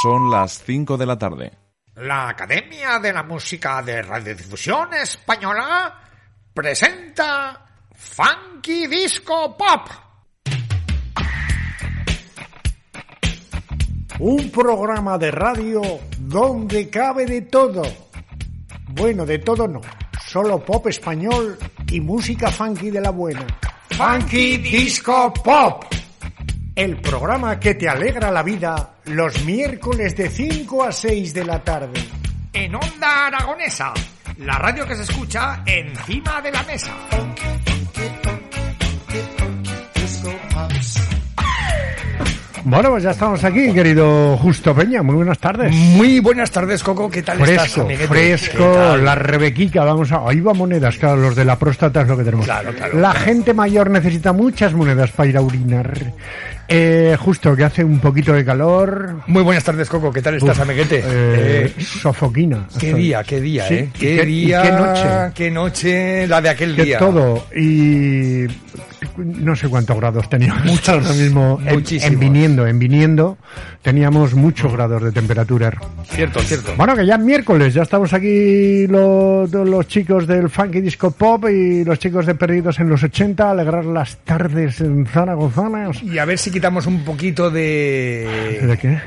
Son las 5 de la tarde. La Academia de la Música de Radiodifusión Española presenta Funky Disco Pop. Un programa de radio donde cabe de todo. Bueno, de todo no. Solo pop español y música funky de la buena. Funky Disco Pop. El programa que te alegra la vida los miércoles de 5 a 6 de la tarde. En Onda Aragonesa, la radio que se escucha encima de la mesa. Bueno, pues ya estamos aquí, querido Justo Peña. Muy buenas tardes. Muy buenas tardes, Coco. ¿Qué tal estás, Fresco, amiguete? fresco, ¿Qué tal? la rebequica, vamos a... Ahí va monedas, claro, los de la próstata es lo que tenemos. Claro, claro, la claro. gente mayor necesita muchas monedas para ir a orinar. Eh, justo, que hace un poquito de calor. Muy buenas tardes, Coco. ¿Qué tal estás, Uf, amiguete? eh, Eh, sofoquina. Qué día, qué día, Sí, ¿eh? Qué día, qué noche. qué noche la de aquel Que día. todo. Y no sé cuántos grados teníamos Muchos, ahora mismo. En, en viniendo, en viniendo, teníamos muchos grados de temperatura. Cierto, cierto. Bueno, que ya es miércoles, ya estamos aquí los, los chicos del Funky Disco Pop y los chicos de Perdidos en los 80, alegrar las tardes en zaragozanas. Y a ver si quitamos un poquito de... ¿De qué?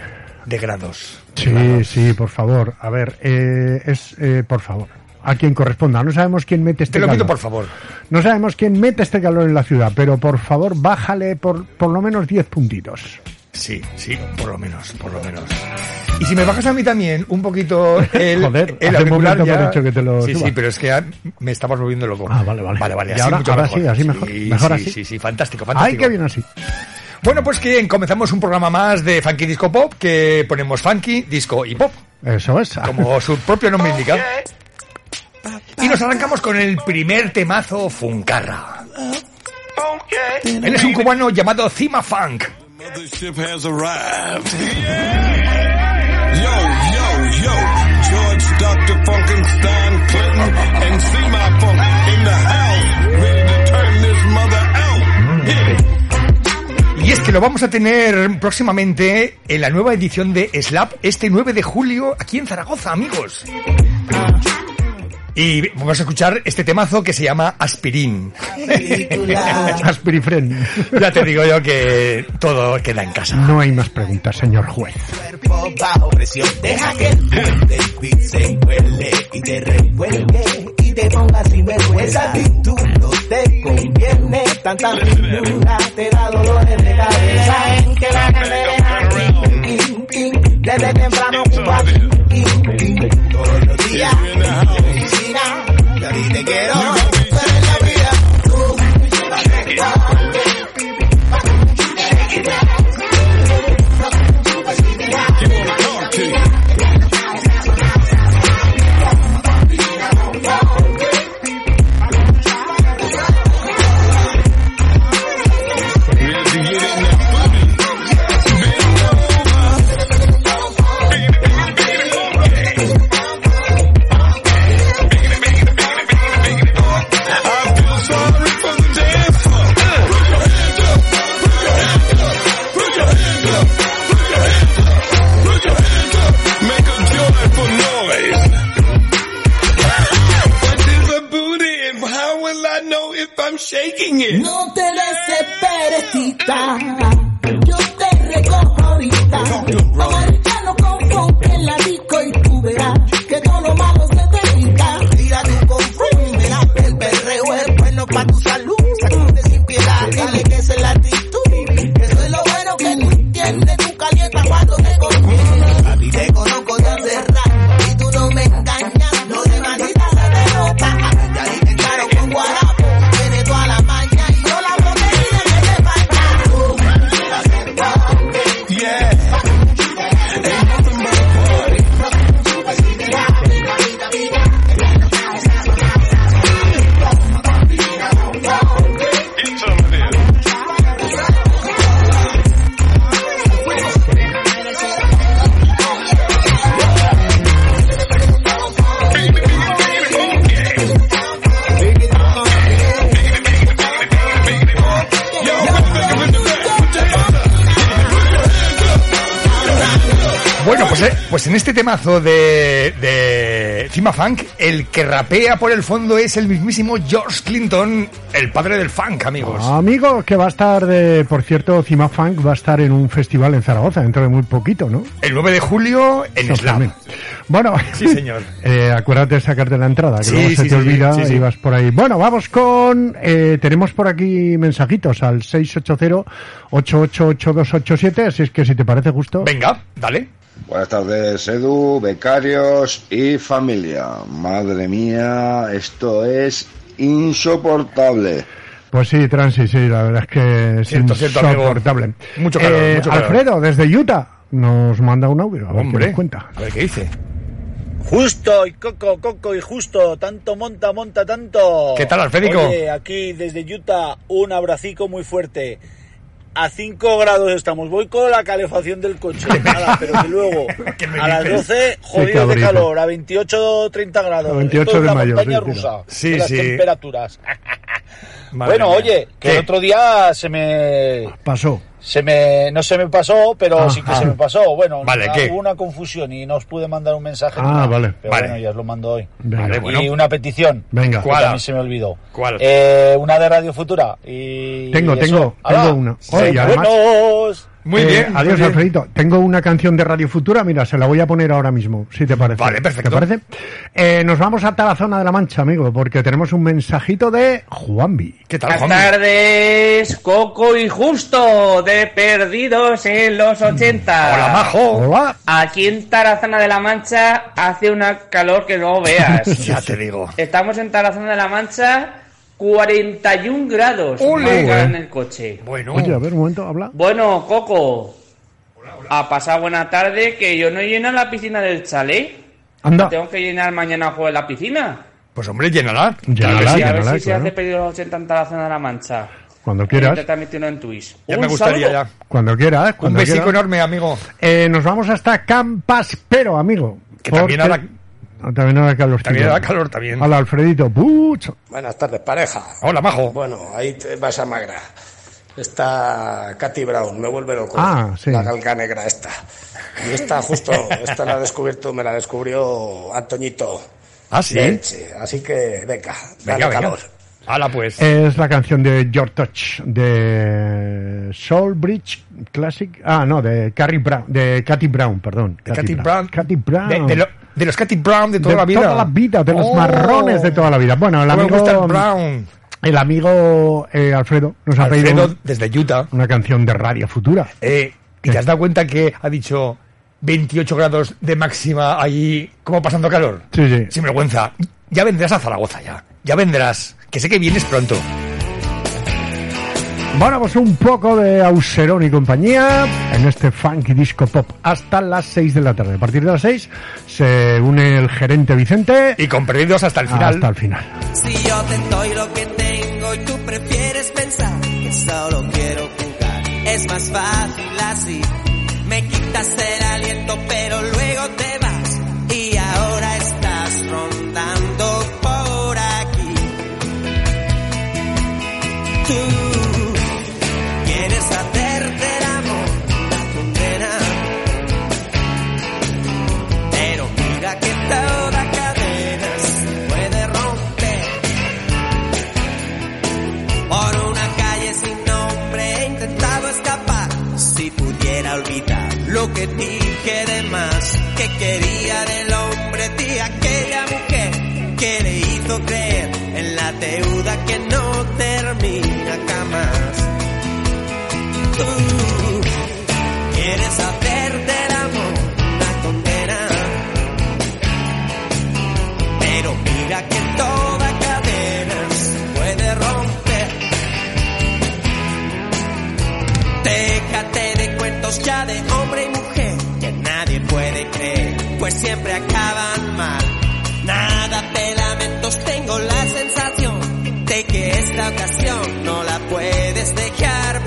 de grados. Sí, sí, por favor. A ver, eh, es, eh, por favor, a quien corresponda. No sabemos quién mete este Te lo calor. pido, por favor. No sabemos quién mete este calor en la ciudad, pero por favor, bájale por, por lo menos 10 puntitos. Sí, sí, por lo menos, por lo menos. Y si me bajas a mí también un poquito el, Joder, el hace un momento me ya- has dicho que te lo Sí, suba. sí, pero es que me estabas volviendo loco. Ah, vale, vale. Vale, vale, Y así ahora- mucho ahora mejor. sí, así mejor. Mejor sí, así. Sí, sí, fantástico, Ay, fantástico. qué bien así. Bueno, pues que comenzamos un programa más de Funky Disco Pop que ponemos Funky, Disco y Pop, Eso es. como su propio nombre indica. Y nos arrancamos con el primer temazo Funcarra. Él es un cubano llamado Cima Funk. George Dr. Funkenstein Clinton and see my funk in the house. Es que lo vamos a tener próximamente en la nueva edición de Slap este 9 de julio aquí en Zaragoza, amigos. Y vamos a escuchar este temazo que se llama Aspirín. Aspirifren. Ya te digo yo que todo queda en casa. No hay más preguntas, señor juez. cuerpo bajo presión. Deja que el fuerte beat se huele y te revuelve y te ponga sin vergüenza. actitud no te conviene. Tanta finura te da dolores de cabeza. Que la desde temprano todos los días. la oficina, y a ti te quiero ver en la vida. Tú, Talk temazo de, de Cima Funk, el que rapea por el fondo es el mismísimo George Clinton, el padre del funk, amigos. Amigo, que va a estar, de, por cierto, Cima Funk va a estar en un festival en Zaragoza dentro de muy poquito, ¿no? El 9 de julio en Slam. Bueno, Sí, señor. eh, acuérdate de sacarte la entrada, que Sí, luego se sí, te sí, olvida y vas por ahí. Bueno, vamos con... eh, tenemos por aquí mensajitos al 680-888287, así es que si te parece justo... Venga, dale. Buenas tardes, Edu, becarios y familia. Madre mía, esto es insoportable. Pues sí, Transi, sí, la verdad es que es Cierto, cierto, amigo. insoportable. Mucho calor, Eh, mucho calor. Alfredo, desde Utah, nos manda un audio, a ver qué Hombre, nos cuenta. a ver qué dice. Justo y Coco, Coco y Justo, tanto monta, monta tanto. ¿Qué tal, Alfédico? Oye, aquí desde Utah, un abracico muy fuerte. A 5 grados estamos, voy con la calefacción del coche, nada, pero que luego ¿Qué me a las dices? 12, jodido de calor, a 28, 30 grados. A 28 Esto es de la mayo, montaña rusa Sí, de las sí. temperaturas. Bueno, mía. oye, que ¿Qué? el otro día se me Pasó. Se me, no se me pasó, pero Ah, sí que ah. se me pasó. Bueno, Vale, hubo una confusión y no os pude mandar un mensaje. Ah, vale. Pero Vale. bueno, ya os lo mando hoy. Bueno. Y una petición. Venga. ¿Cuál? también se me olvidó. ¿Cuál? Eh, una de Radio Futura. Y Tengo, y tengo, tengo una. Oye, además-. Muy Eh, bien. Adiós, bien. Alfredito. Tengo una canción de Radio Futura, mira, se la voy a poner ahora mismo, si te parece. Vale, perfecto. ¿Te parece? Eh, nos vamos a Tarazona de la Mancha, amigo, porque tenemos un mensajito de Juanvi. ¿Qué tal, Buenas Juanmi? tardes, Coco y Justo, de Perdidos en los 80. Hola, Majo. Hola. Aquí en Tarazona de la Mancha hace una calor que no veas. Ya te digo. Estamos en Tarazona de la Mancha, 41 grados. ¡Ole! marca en el coche. Bueno. Oye, a ver, un momento, habla. Bueno, Coco. A pasar buena tarde, que yo no lleno la piscina del chalet. Anda. Tengo que llenar mañana juego la piscina. Pues hombre, llénala. Llénala, sí. A ver llénala, si se claro. hace Perdidos 80 en Tarazona de la Mancha. Cuando quieras. En Twitch. Ya Un me gustaría saludo. ya. Cuando quieras. Un besico enorme, amigo. Eh, nos vamos hasta Campaspero, amigo. Que también También hará calor. También hará calor, también. Hola, Alfredito. Pucho. Buenas tardes, pareja. Hola, Majo. Bueno, ahí te vas a magra. Está Katy Brown, me vuelve loco. Ah, sí. La galga negra esta. Y esta justo, esta la ha descubierto, me la descubrió Antoñito. Ah, sí. Así que, venga, dale Venga, venga. calor. Hala, pues. Es la canción de George Touch de Soul Bridge Classic. Ah, no, de Carrie Brown, de Katy Brown, perdón. De Katy Brown. Katy Brown. De, de lo- de los Katy Brown de toda De la vida. toda la vida, de los Oh. marrones de toda la vida. Bueno, el amigo, Brown. el amigo eh, Alfredo nos ha pedido Alfredo, desde Utah. una canción de Radio Futura. Eh, ¿Y te has dado cuenta que ha dicho 28 grados de máxima allí, como pasando calor? Sí, sí. Sin vergüenza. Ya vendrás a Zaragoza ya. Ya vendrás. Que sé que vienes pronto. Bueno, pues un poco de Auserón y compañía en este funky disco pop hasta las 6 de la tarde. A partir de las 6 se une el gerente Vicente Y con perdidos hasta el final. hasta el final. Si yo te doy lo que tengo y tú prefieres pensar que solo quiero jugar, es más fácil así. Me quitas el aliento, pero luego que dije de más, que quería del hombre de aquella mujer que le hizo creer en la deuda que no termina jamás. Ya de hombre y mujer que nadie puede creer, pues siempre acaban mal. Nada de lamentos, tengo la sensación de que esta ocasión no la puedes dejar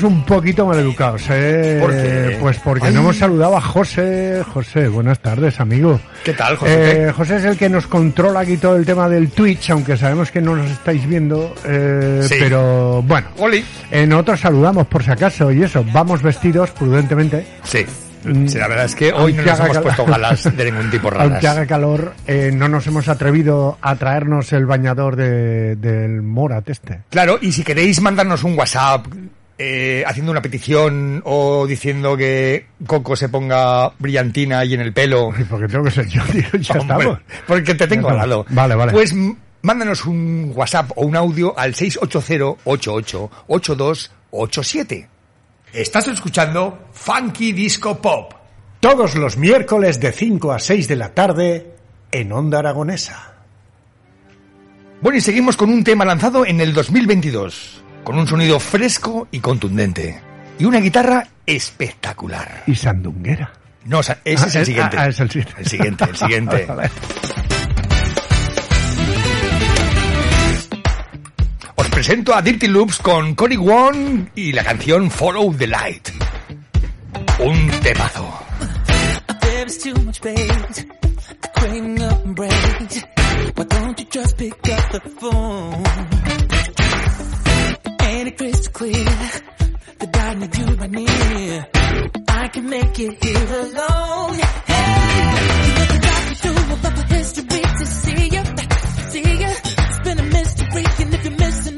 Somos un poquito maleducados, ¿eh? ¿Por qué? Pues porque Ay. no hemos saludado a José. José, buenas tardes, amigo. ¿Qué tal, José? Eh, José es el que nos controla aquí todo el tema del Twitch, aunque sabemos que no nos estáis viendo, eh, Sí. pero bueno. Oli. Eh, nosotros saludamos por si acaso y eso, vamos vestidos prudentemente. Sí. Mm, Sí, la verdad es que hoy no nos hemos puesto galas de ningún tipo raras. Aunque haga calor, eh, no nos hemos atrevido a traernos el bañador de, del Morat este. Claro, y si queréis mandarnos un WhatsApp eh, haciendo una petición o diciendo que Coco se ponga brillantina ahí en el pelo. Porque tengo que ser yo, tío, ya Hombre, estamos. Porque te tengo al lado. Vale, vale. Pues mándanos un WhatsApp o un audio al 680-88-8287. Estás escuchando Funky Disco Pop. Todos los miércoles de 5 a 6 de la tarde en Onda Aragonesa. Bueno, y seguimos con un tema lanzado en el 2022, con un sonido fresco y contundente, y una guitarra espectacular. Y Sandunguera. No, o sea, ese Ah, es el es- siguiente. ah, es el siguiente. El siguiente, el siguiente. Vale. Os presento a Dirty Loops con Cory Wong y la canción Follow the Light. Un temazo. It crystal clear that I need you right near? I can make it here alone. Hey, you got drive me through a history to see you, see you. It's been a mystery, and if you're missing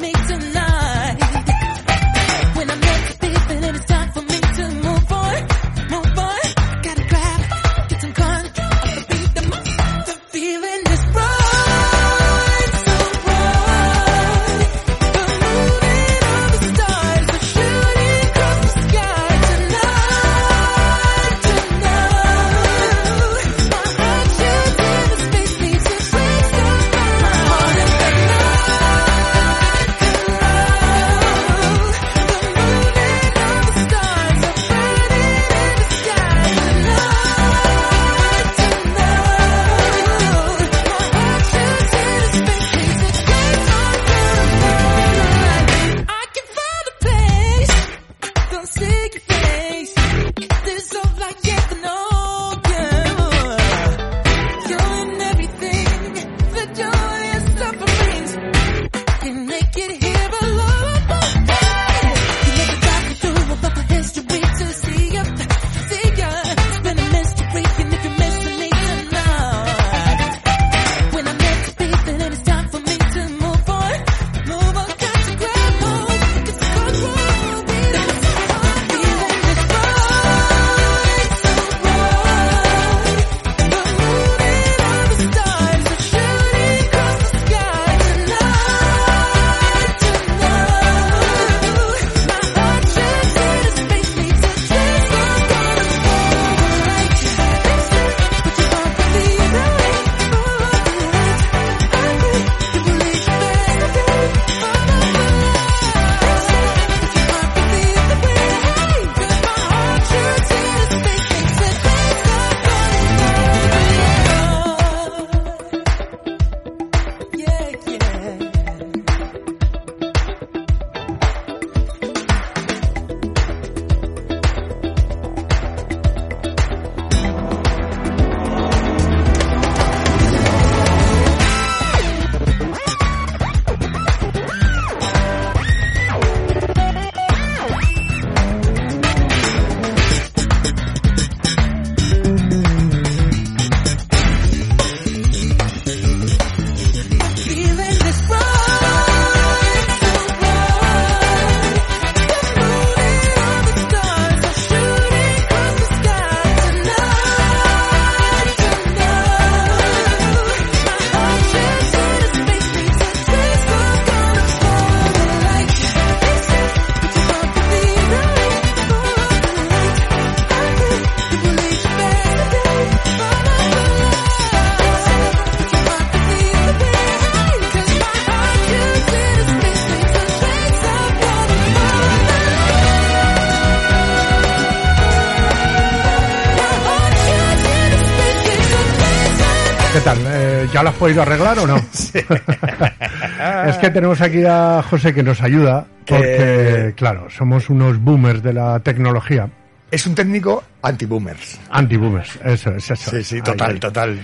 podido arreglar o no? es que tenemos aquí a José que nos ayuda, porque, claro, somos unos boomers de la tecnología. Es un técnico anti-boomers. Anti-boomers, eso es eso. Sí, sí, Ahí, total, ahí. total.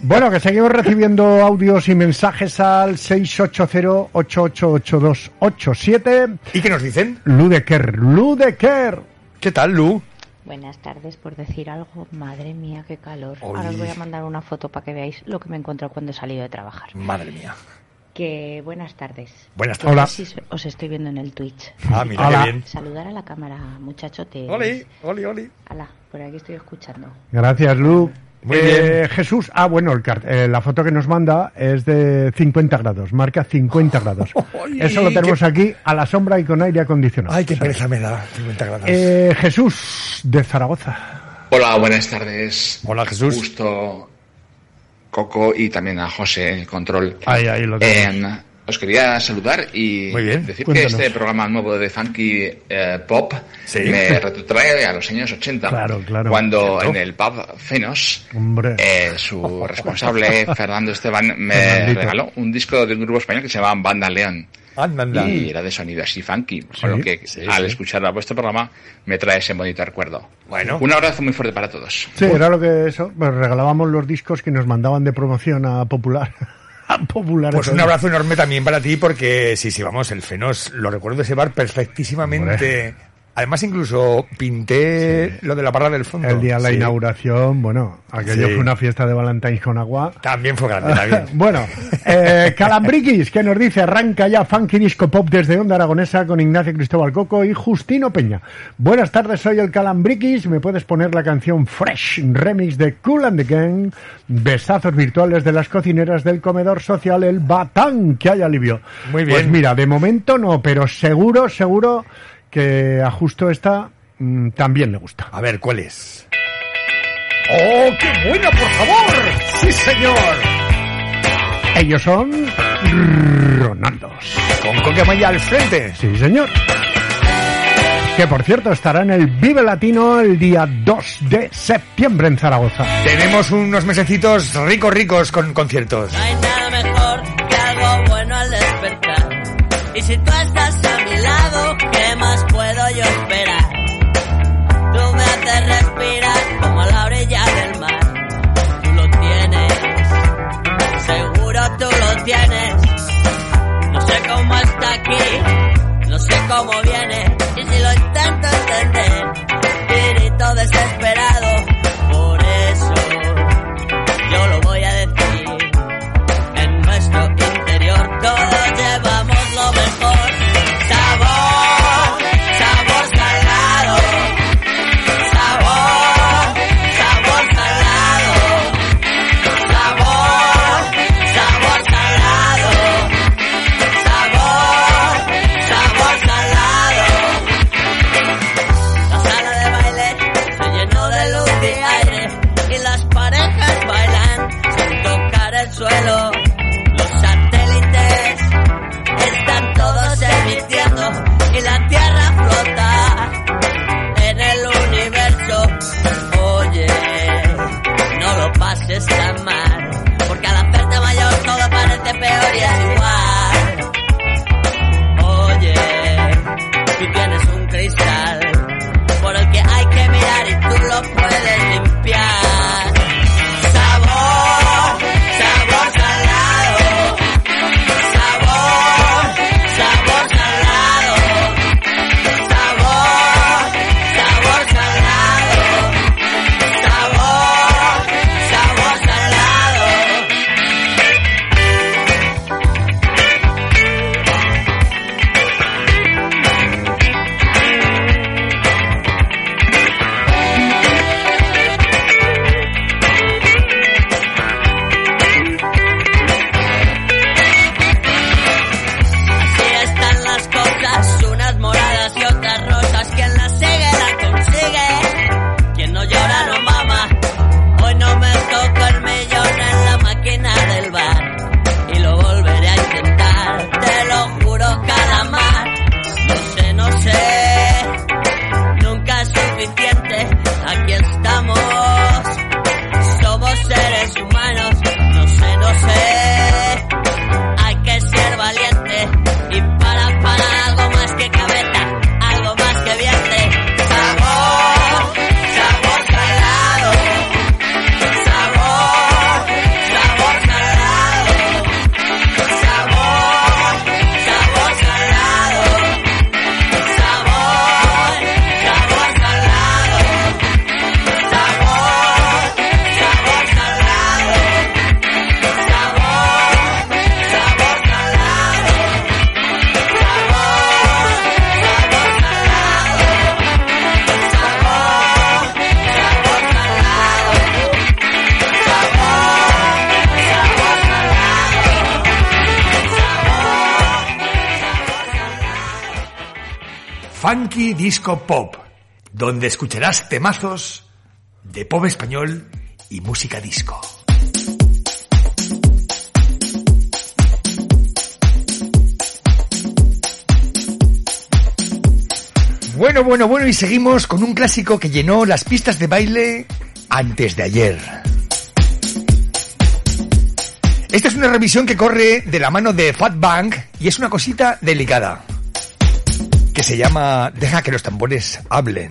Bueno, que seguimos recibiendo audios y mensajes al 680-888287. ¿Y qué nos dicen? Ludeker, Ludeker. ¿Qué tal, Lu? Buenas tardes, por decir algo. Madre mía, qué calor. Oy. Ahora os voy a mandar una foto para que veáis lo que me he encontrado cuando he salido de trabajar. Madre mía. Que buenas tardes. Buenas tardes. Hola. Os estoy viendo en el Twitch. Ah, mira, qué bien. Saludar a la cámara, muchachote. Oli, oli, oli. Ala, por aquí estoy escuchando. Gracias, Lu. Muy Eh, bien. Jesús, ah, bueno, el cart- eh, la foto que nos manda es de 50 grados, marca 50 grados. Eso lo tenemos qué- aquí a la sombra y con aire acondicionado. Ay, qué pereza me da. 50 grados. Eh, Jesús, de Zaragoza. Hola, buenas tardes. Hola, Jesús. Justo Coco y también a José en el control. Ahí, ahí lo tenemos. Os quería saludar y bien, decir cuéntanos. que este programa nuevo de Funky eh, Pop Sí. me retrotrae a los años 80. Claro, claro. Cuando Cierto. en el pub Fenos, eh, su responsable, Fernando Esteban, me Fernandito. regaló un disco de un grupo español que se llamaba Banda León. Anda, anda. Y era de sonido así funky, Sí, con lo que sí, al sí. escuchar a vuestro programa me trae ese bonito recuerdo. Bueno. Un abrazo muy fuerte para todos. Sí, era lo que eso, pues regalábamos los discos que nos mandaban de promoción a Popular. Popular. Pues un abrazo enorme también para ti porque sí, sí, vamos, el Fenos, lo recuerdo ese bar perfectísimamente. Además, incluso pinté lo de la barra del fondo. El día de la Sí. inauguración, bueno, aquello Sí. fue una fiesta de Valentine's con agua. También fue grande, también. bueno, eh, Calambriquis, que nos dice, arranca ya Funky Disco Pop desde Onda Aragonesa con Ignacio Cristóbal Coco y Justino Peña. Buenas tardes, soy el Calambriquis, me puedes poner la canción Fresh, remix de Cool and the Gang, besazos virtuales de las cocineras del comedor social El Batán, que hay alivio. Muy Pues bien. mira, de momento no, pero seguro, seguro que a Justo esta mm, también le gusta. A ver, ¿cuál es? ¡Oh, qué buena, por favor! ¡Sí, señor! Ellos son Ronaldos. Con Coquemaya al frente. Sí, señor. Que por cierto estará en el Vive Latino el día 2 de septiembre en Zaragoza. Tenemos unos mesecitos ricos, ricos con conciertos. No hay nada mejor que algo bueno al despertar. Y si tú estás No sé cómo está aquí, no sé cómo viene. Y si lo intento entender, grito desesperado. Disco Pop, donde escucharás temazos de pop español y música disco. Bueno, bueno, bueno, y seguimos con un clásico que llenó las pistas de baile antes de ayer. Esta es una revisión que corre de la mano de Fat Bang y es una cosita delicada se llama Deja que los tambores hablen.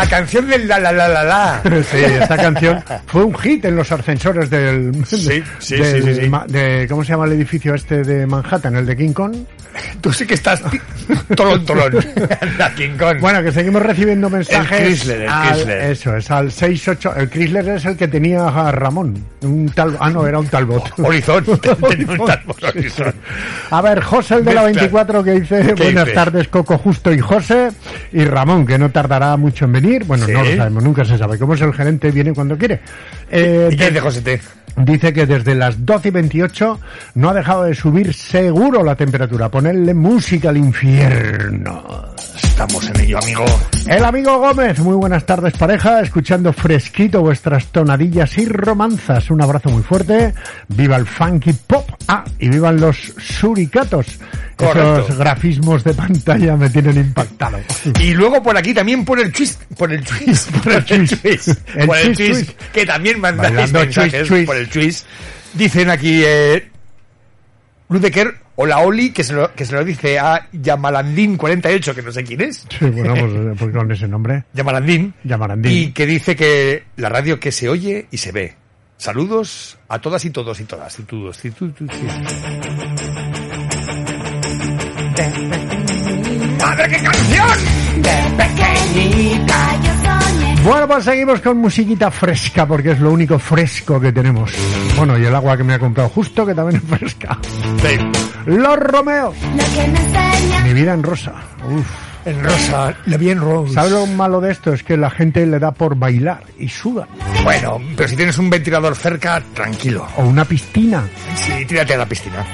La canción del la la la la la. Sí, esta canción fue un hit en los ascensores del, Sí, sí, del- sí, sí, de- ¿cómo se llama el edificio este de Manhattan? El de King Kong. Tú sí que estás tolón, tolón. La King Kong. Bueno, que seguimos recibiendo mensajes. El Chrysler, el al- Chrysler. Eso, es al 68. El Chrysler es el que tenía a Ramón. Un tal, ah, no, era un Talbot. Horizon. Tenía un Talbot Horizon. A ver, José el de la Mezcla. 24 que dice ¿Qué buenas dice? tardes Coco Justo y José y Ramón que no tardará mucho en venir. Bueno, Sí. no lo sabemos, nunca se sabe. Como es el gerente, viene cuando quiere. Eh, ¿Y qué de- dice José T? Dice que desde las 12 y 28 no ha dejado de subir seguro la temperatura. Ponerle música al infierno. Estamos en ello, amigo. El amigo Gómez, muy buenas tardes pareja, escuchando fresquito vuestras tonadillas y romanzas. Un abrazo muy fuerte. Viva el funky pop. Ah, y vivan los suricatos. Correcto. Esos grafismos de pantalla me tienen impactado. Y luego por aquí también por el twist, por el twist, por el twist, El por el twist, que también mandáis mensajes twist. por el twist. Dicen aquí, eh, Ludeker, hola Oli, que se lo, que se lo dice a Yamalandín48, que no sé quién es. Sí, bueno, pues, pues con ese nombre. Yamalandín. Yamarandín. Y que dice que la radio que se oye y se ve. Saludos a todas y todos y todas. Y todos, y sí. ¡Madre, qué canción! Bueno, pues seguimos con musiquita fresca porque es lo único fresco que tenemos. Bueno, y el agua que me ha comprado justo que también es fresca. Los Romeos. Mi vida en rosa. Uf. En rosa, la bien rosa. ¿Sabes lo malo de esto? Es que la gente le da por bailar y suda. Bueno, pero si tienes un ventilador cerca, tranquilo. O una piscina. Sí, tírate a la piscina.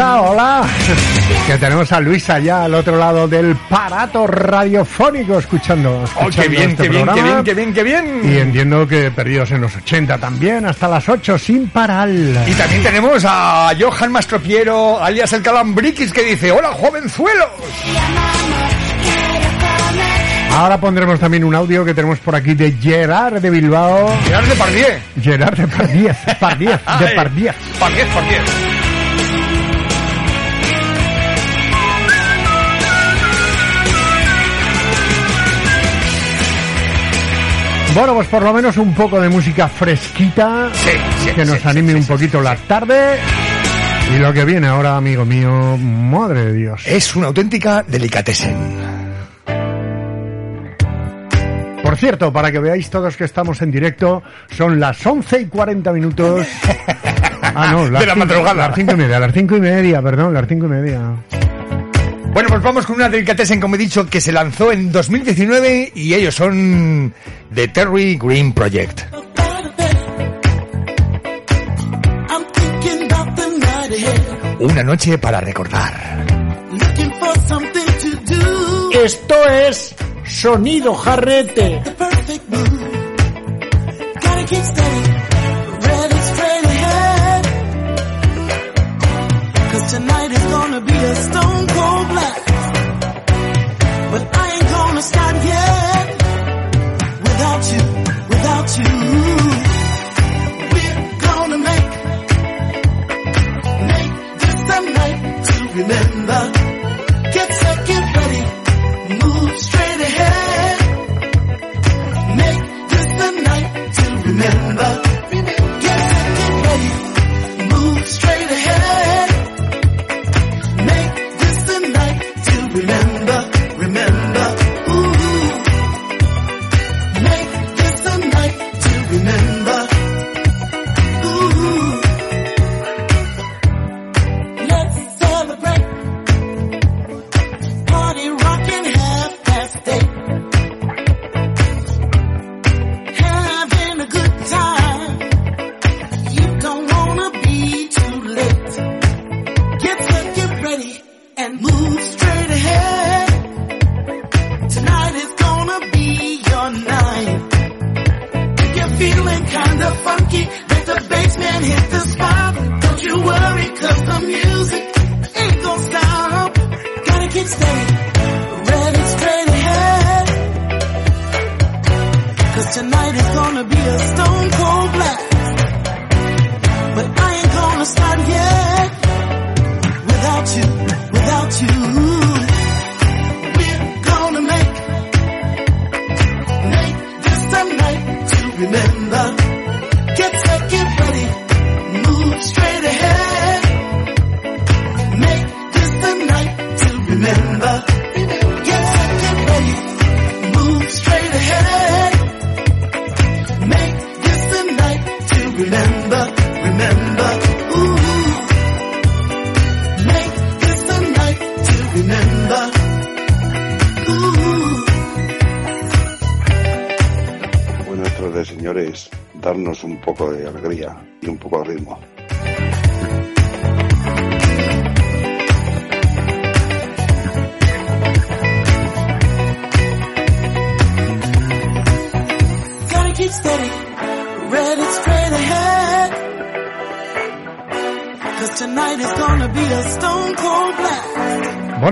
Hola. Que tenemos a Luisa ya al otro lado del parato radiofónico escuchando. ¡Oh, escuchando qué bien, este qué bien, qué bien, qué bien, qué bien! Y entiendo que perdidos en los 80 también, hasta las 8 sin parar. Y también tenemos a Johan Mastropiero, alias el Calambriquis, que dice, hola jovenzuelos. Ahora pondremos también un audio que tenemos por aquí de Gerard de Bilbao. Gerard de Pardiez. Gerard de Pardiez, Pardiez, de Pardiez. Pardiez, Pardiez. Bueno, pues por lo menos un poco de música fresquita sí, que nos sí, anime sí, un sí, poquito la tarde. Y lo que viene ahora, amigo mío, madre de Dios. Es una auténtica delicatessen. Por cierto, para que veáis todos que estamos en directo, son las 11 y 40 minutos. Ah, no, las De la cinco- madrugada. Las 5 y media, las 5 y media, perdón, las 5 y media. Bueno, pues vamos con una delicatessen, como he dicho, que se lanzó en 2019 y ellos son The Terry Green Project. Una noche para recordar. Esto es Sonido Jarrete. Tonight is gonna be a stone cold blast. But I ain't gonna stop yet. Without you, without you.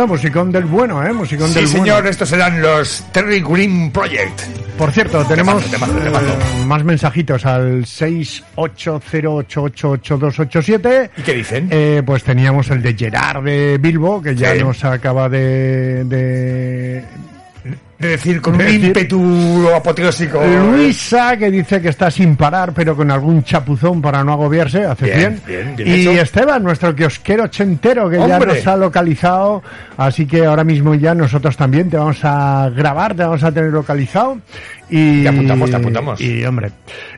Bueno, musicón del bueno, ¿eh? Musicón Sí, del señor, bueno. estos serán los Terry Green Project. Por cierto, tenemos eh, más mensajitos al 680888287. ¿Y qué dicen? Eh, pues teníamos el de Gerard de Bilbo, que ya Sí. nos acaba de... de De decir, con un ímpetu apoteósico. Luisa, que dice que está sin parar, pero con algún chapuzón para no agobiarse, hace Bien, bien. bien, bien y hecho. Esteban, nuestro kiosquero ochentero, que ya nos ha localizado, así que ahora mismo ya nosotros también te vamos a grabar, te vamos a tener localizado. Y, Te apuntamos, te apuntamos. Y, hombre,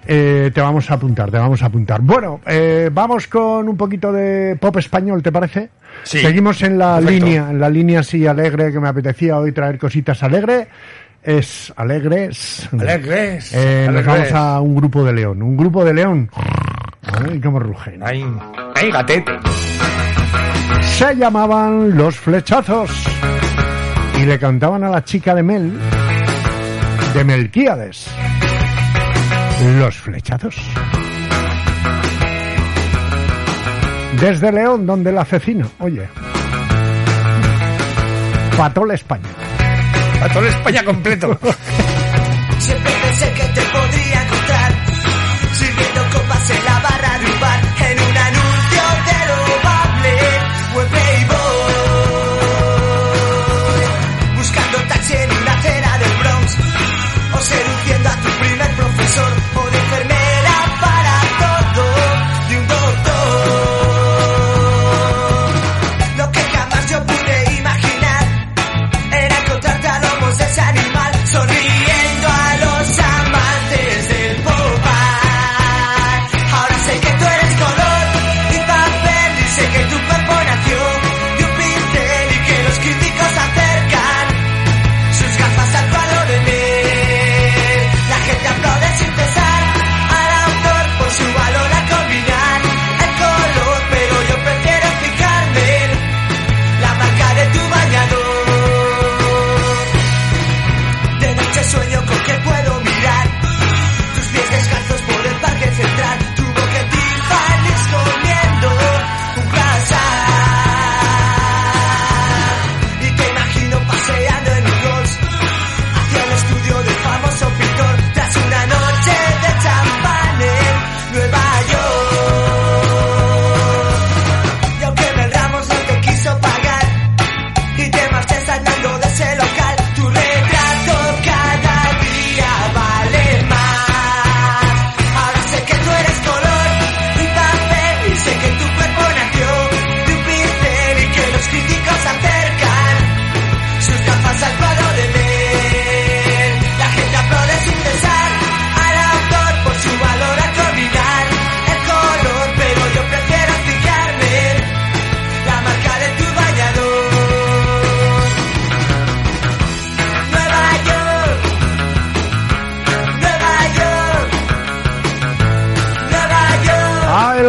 eh, te vamos a apuntar, te vamos a apuntar. Bueno, eh, vamos con un poquito de pop español, ¿te parece? Sí. Seguimos en la Perfecto. línea, en la línea así alegre, que me apetecía hoy traer cositas alegre. Es alegres. Alegres, Eh, nos vamos a un grupo de león. Un grupo de león. Ay, cómo rugen. Ay, ay, gatete. Se llamaban Los Flechazos. Y le cantaban a la chica de Mel, de Melquíades. Los Flechazos. Desde León, donde la cecino. Oye. Patol España. A toda España completo.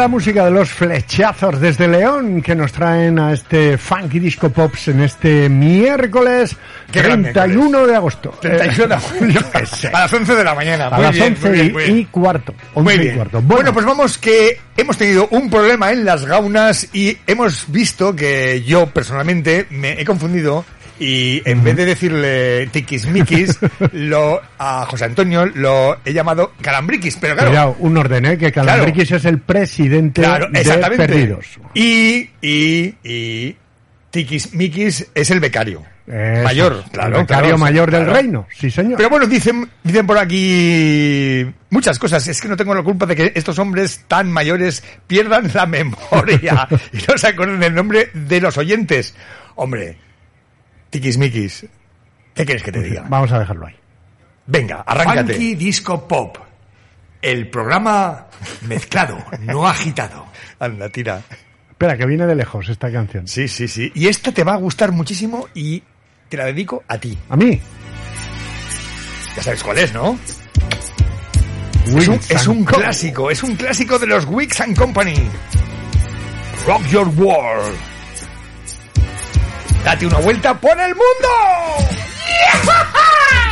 música de los flechazos desde León que nos traen a este Funky Disco Pops en este miércoles Qué gran 31 de agosto. 31 de agosto. A las 11 de la mañana. A Muy las bien, 11 muy bien, y, muy bien. y cuarto. 11 Muy y. Bueno, pues vamos que hemos tenido un problema en las gaunas y hemos visto que yo personalmente me he confundido y en vez de decirle tiquismiquis, lo, a José Antonio lo he llamado calambriquis, pero claro, Cuidado, un orden, ¿eh? que Calambriquis es el presidente Claro, de exactamente. Perdidos. Y, y, y Tiquismiquis es el becario. Eso, mayor, el claro. becario claro, mayor del claro. reino, sí señor. Pero bueno, dicen, dicen por aquí muchas cosas. Es que no tengo la culpa de que estos hombres tan mayores pierdan la memoria y no se acuerden del nombre de los oyentes. Hombre, tiquismiquis, ¿qué quieres que te diga? Vamos a dejarlo ahí. Venga, arráncate. Funky Disco Pop. El programa mezclado, no agitado. Anda, tira. Espera, que viene de lejos esta canción. Sí, sí, sí. Y esta te va a gustar muchísimo y te la dedico a ti. ¿A mí? Ya sabes cuál es, ¿no? Es un, es clásico, es un clásico de los Wicks and Company. Rock Your World. Date una vuelta por el mundo.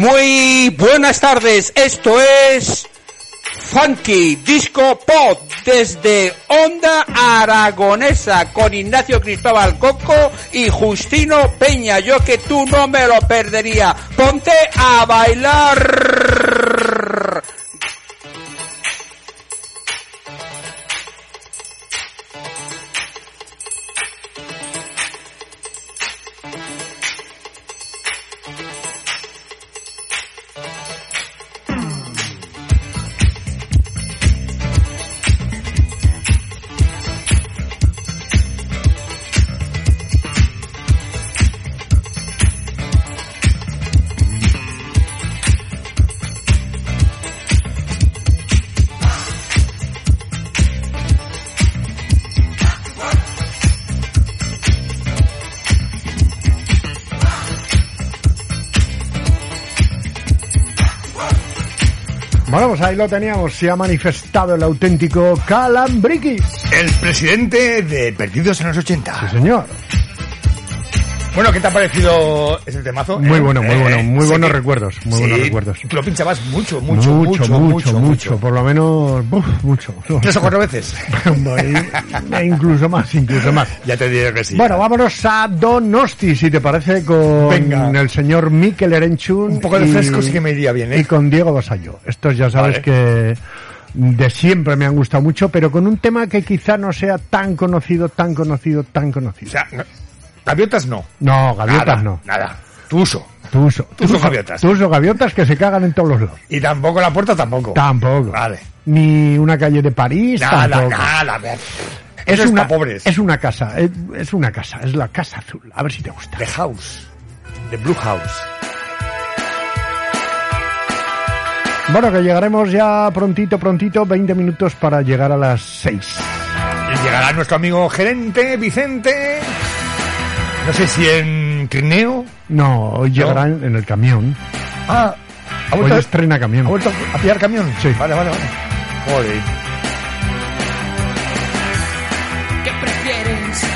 Muy buenas tardes, esto es Funky Disco Pop desde Onda Aragonesa con Ignacio Cristóbal Coco y Justino Peña. Yo que tú no me lo perdería. Ponte a bailar. Lo teníamos. Se ha manifestado el auténtico Calambriquis. El presidente de Perdidos en los 80. Sí, señor. Bueno, ¿qué te ha parecido ese temazo? Muy Eh, bueno, muy eh, bueno, muy buenos recuerdos, muy Sí, buenos recuerdos. Tú lo pinchabas mucho, mucho, mucho, mucho, mucho, mucho, por lo menos, uf, mucho. ¿Tres o cuatro veces? e incluso más, incluso más. Ya te digo que sí. Bueno, vámonos a Donosti, si te parece, con Venga. el señor Mikel Erenchun. Un poco de y- fresco sí que me iría bien, ¿eh? Y con Diego Basallo. Estos ya sabes Vale. que de siempre me han gustado mucho, pero con un tema que quizá no sea tan conocido, tan conocido, tan conocido. O sea, no- gaviotas no. No, gaviotas Nada, no. Nada. Tuso. Tuso. Tuso gaviotas. Tuso gaviotas que se cagan en todos los lados. Y tampoco la puerta tampoco. Tampoco. Vale. Ni una calle de París, Nada, tampoco. nada. ver. Es una, pobres. es una casa, es, es una casa, es la casa azul. A ver si te gusta. The House. The Blue House. Bueno, que llegaremos ya prontito, prontito, 20 minutos para llegar a las 6. Y llegará nuestro amigo gerente, Vicente. No sé si en Trineo. No, hoy llegarán en el camión. Ah, ha Hoy vuelto, estrena camión. ¿ha vuelto a pillar camión? Sí. Vale, vale, vale. Joder. ¿Qué prefieres?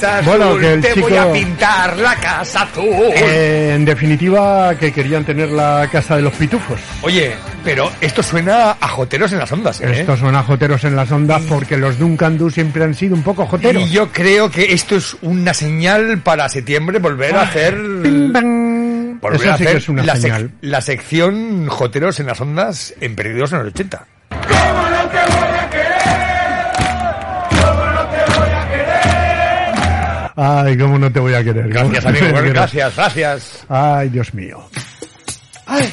Casa azul. Bueno, que el te voy chico- a pintar la casa azul. Eh, en definitiva, que querían tener la casa de los pitufos. Oye, pero esto suena a joteros en las ondas, ¿eh? Estos son a joteros en las ondas porque los Duncan Du siempre han sido un poco joteros. Y yo creo que esto es una señal para septiembre volver a hacer. Volver Eso a sí que hacer es una la, sec- señal. la sección Joteros en las ondas en Perdidos en el 80. Ay, cómo no te voy a querer. Gracias, amigo. gracias, gracias. Ay, Dios mío. Ay.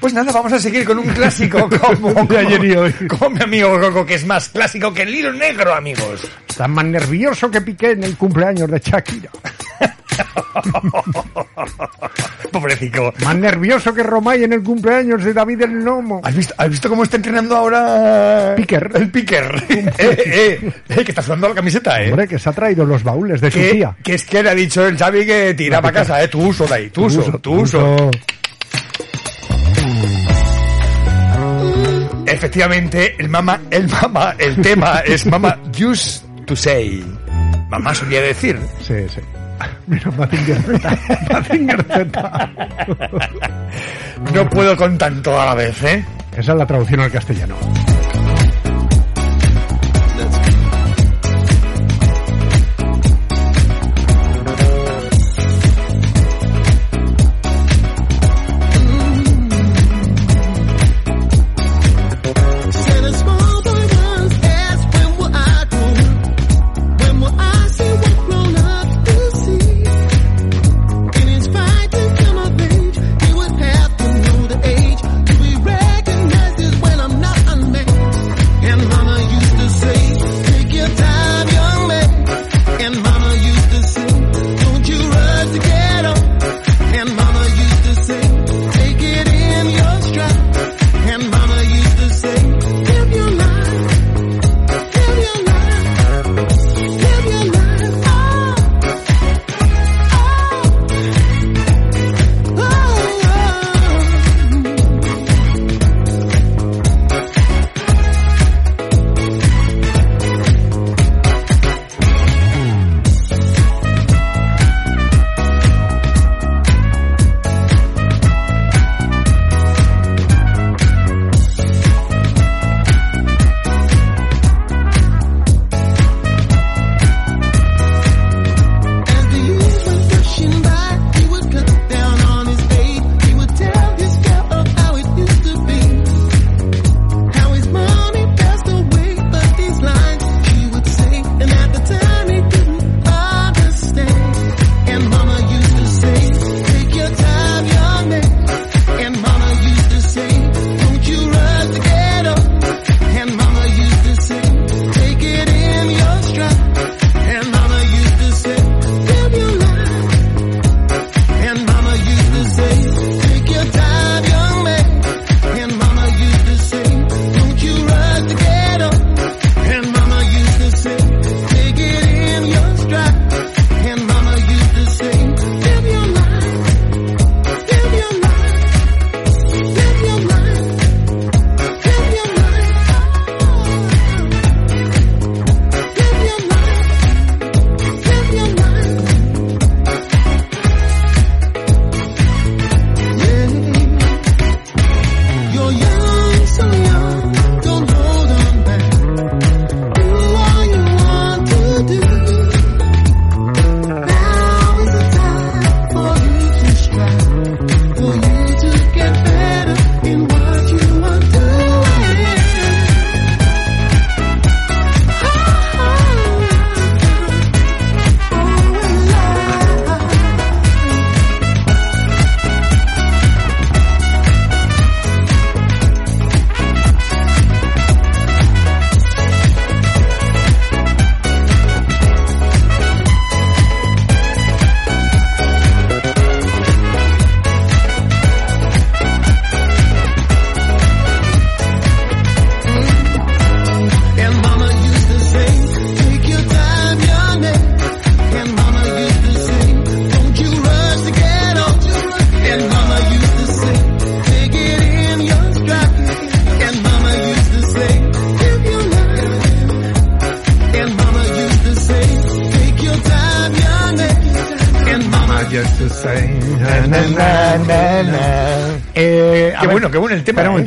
Pues nada, vamos a seguir con un clásico como, como, ayer y hoy. como mi amigo Coco, que es más clásico que el hilo negro, amigos. Está más nervioso que Piqué en el cumpleaños de Shakira. Pobrecito. Más nervioso que Romay en el cumpleaños de David el Nomo. ¿Has visto, ¿Has visto cómo está entrenando ahora Piquer. el picker? eh, eh, eh, que está sudando la camiseta, eh. Hombre, que se ha traído los baúles de su tía. que es que le ha dicho el Xavi que tira La para pica. casa, eh. Tu uso de ahí, tu uso, tu uso. Efectivamente, el mama, el mama, el tema es mama used to say. Mamá solía decir. Sí, sí. Mira, Mazinger Z. Mazinger Z. No puedo con tanto a la vez, ¿eh? Esa es la traducción al castellano.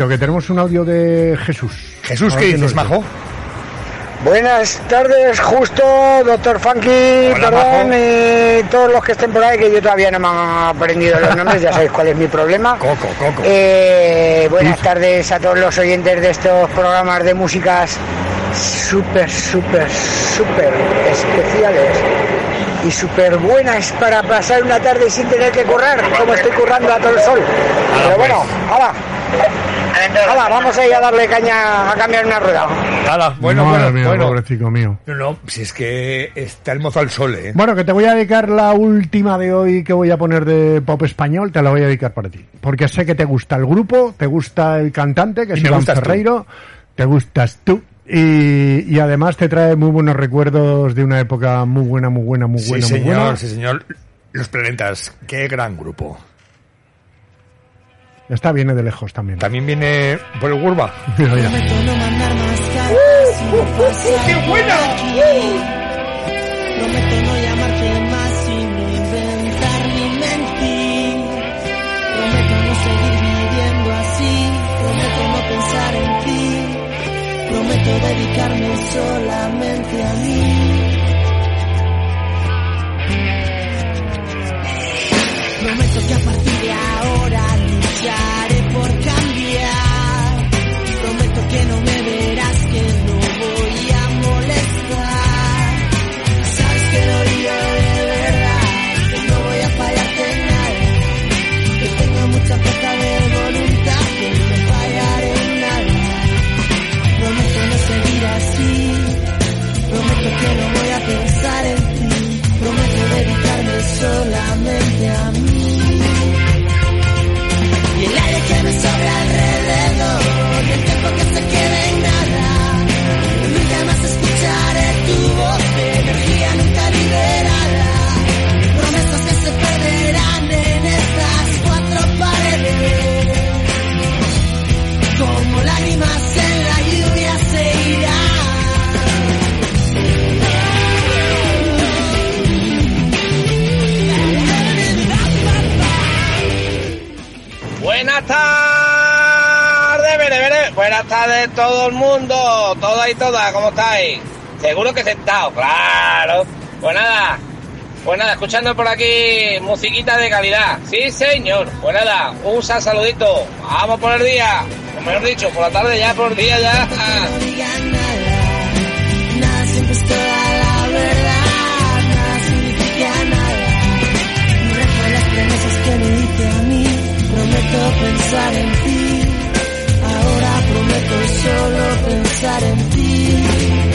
Que tenemos un audio de Jesús. Jesús, ¿qué dices. Majo? Buenas tardes, justo, doctor Funky, Hola, perdón, Majo. y todos los que estén por ahí, que yo todavía no me han aprendido los nombres, ya sabéis cuál es mi problema. Coco, Coco. Eh, buenas tardes a todos los oyentes de estos programas de músicas súper, súper, súper especiales y súper buenas para pasar una tarde sin tener que currar, como estoy currando a todo el sol. Pero bueno, ahora. Hala, vamos a ir a darle caña a cambiar una rueda. Hala, bueno, Madre bueno, mía, bueno. pobrecito mío. No, no, si es que está el mozo al sol, ¿eh? Bueno, que te voy a dedicar la última de hoy que voy a poner de pop español, te la voy a dedicar para ti. Porque sé que te gusta el grupo, te gusta el cantante, que es Iván. Ferreiro, te gustas tú. Y, y además te trae muy buenos recuerdos de una época muy buena, muy buena, muy buena, sí, muy señor, buena. sí, señor. Los planetas, qué gran grupo. Esta viene de lejos también. También viene por el Gurba. Mira, mira. ¡Qué buena! Prometo no llamarte más y no inventar ni mentir. Prometo no seguir viviendo así. Prometo no pensar en ti. Prometo dedicarme solamente a mí. Por cambiar. Prometo que no me verás, que no voy a molestar. Sabes que lo digo de verdad, que no voy a fallarte en nada. Que tengo mucha fuerza de voluntad, que no fallaré en nada. Prometo no seguir así. Prometo que no voy a pensar en ti. Prometo dedicarme solamente a mí. Buenas tardes, bere. Buenas tardes todo el mundo, todas y todas, ¿cómo estáis? Seguro que sentado, claro. Pues nada, pues nada, escuchando por aquí musiquita de calidad. Sí, señor. Pues nada, un sal- saludito. Vamos por el día. O mejor dicho, por la tarde ya, por el día ya. Ahora prometo solo pensar en ti.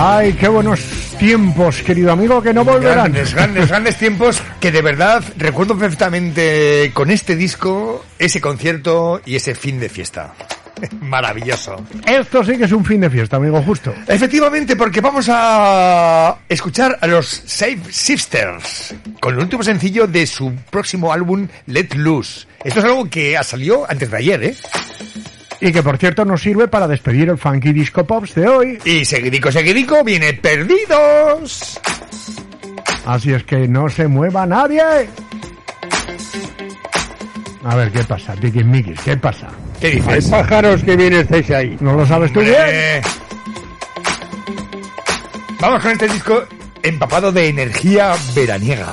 Ay, qué buenos tiempos, querido amigo, que no volverán. Grandes, grandes, grandes tiempos que de verdad recuerdo perfectamente con este disco, ese concierto y ese fin de fiesta. Maravilloso. Esto sí que es un fin de fiesta, amigo, justo. Efectivamente, porque vamos a escuchar a los Save Sisters con el último sencillo de su próximo álbum Let Loose. Esto es algo que ha salido antes de ayer, ¿eh? Y que por cierto nos sirve para despedir el Funky Disco Pops de hoy. Y seguidico, seguidico, viene Perdidos. Así es que no se mueva nadie. A ver, ¿qué pasa? Tiquismiquis, ¿qué pasa? ¿Qué Hay dices? pájaros que bien estáis ahí. ¿No lo sabes tú bien? Eh, Vamos con este disco empapado de energía veraniega.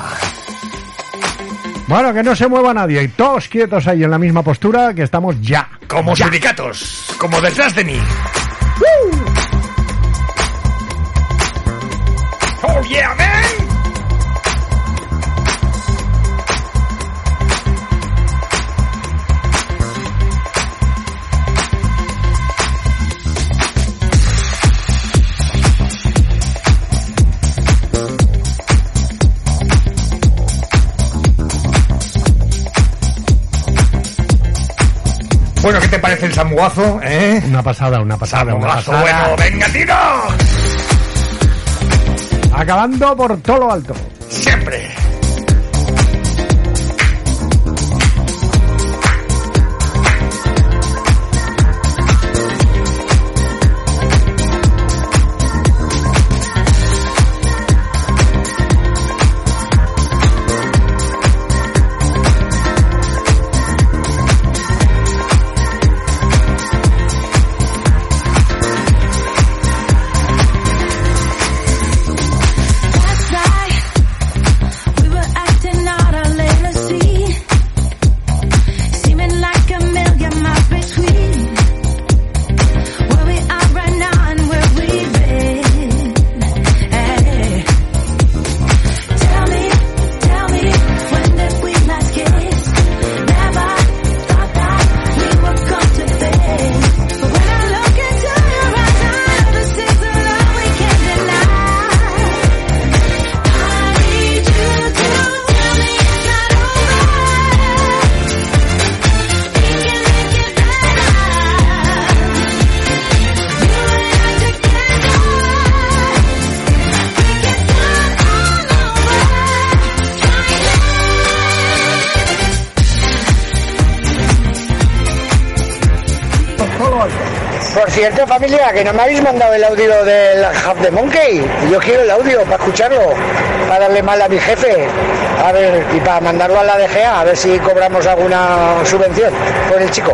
Bueno, que no se mueva nadie. Y todos quietos ahí en la misma postura que estamos ya. Como Ya. sindicatos, como detrás de mí. ¡Oh, yeah, man! Bueno, ¿qué te parece el samuazo, eh? Una pasada, una pasada, una pasada. bueno, venga, tiro. Acabando por todo lo alto. Por cierto, familia, que no me habéis mandado el audio del Half the Monkey. Yo quiero el audio para escucharlo, para darle mal a mi jefe. A ver, y para mandarlo a la DGA, a ver si cobramos alguna subvención por el chico.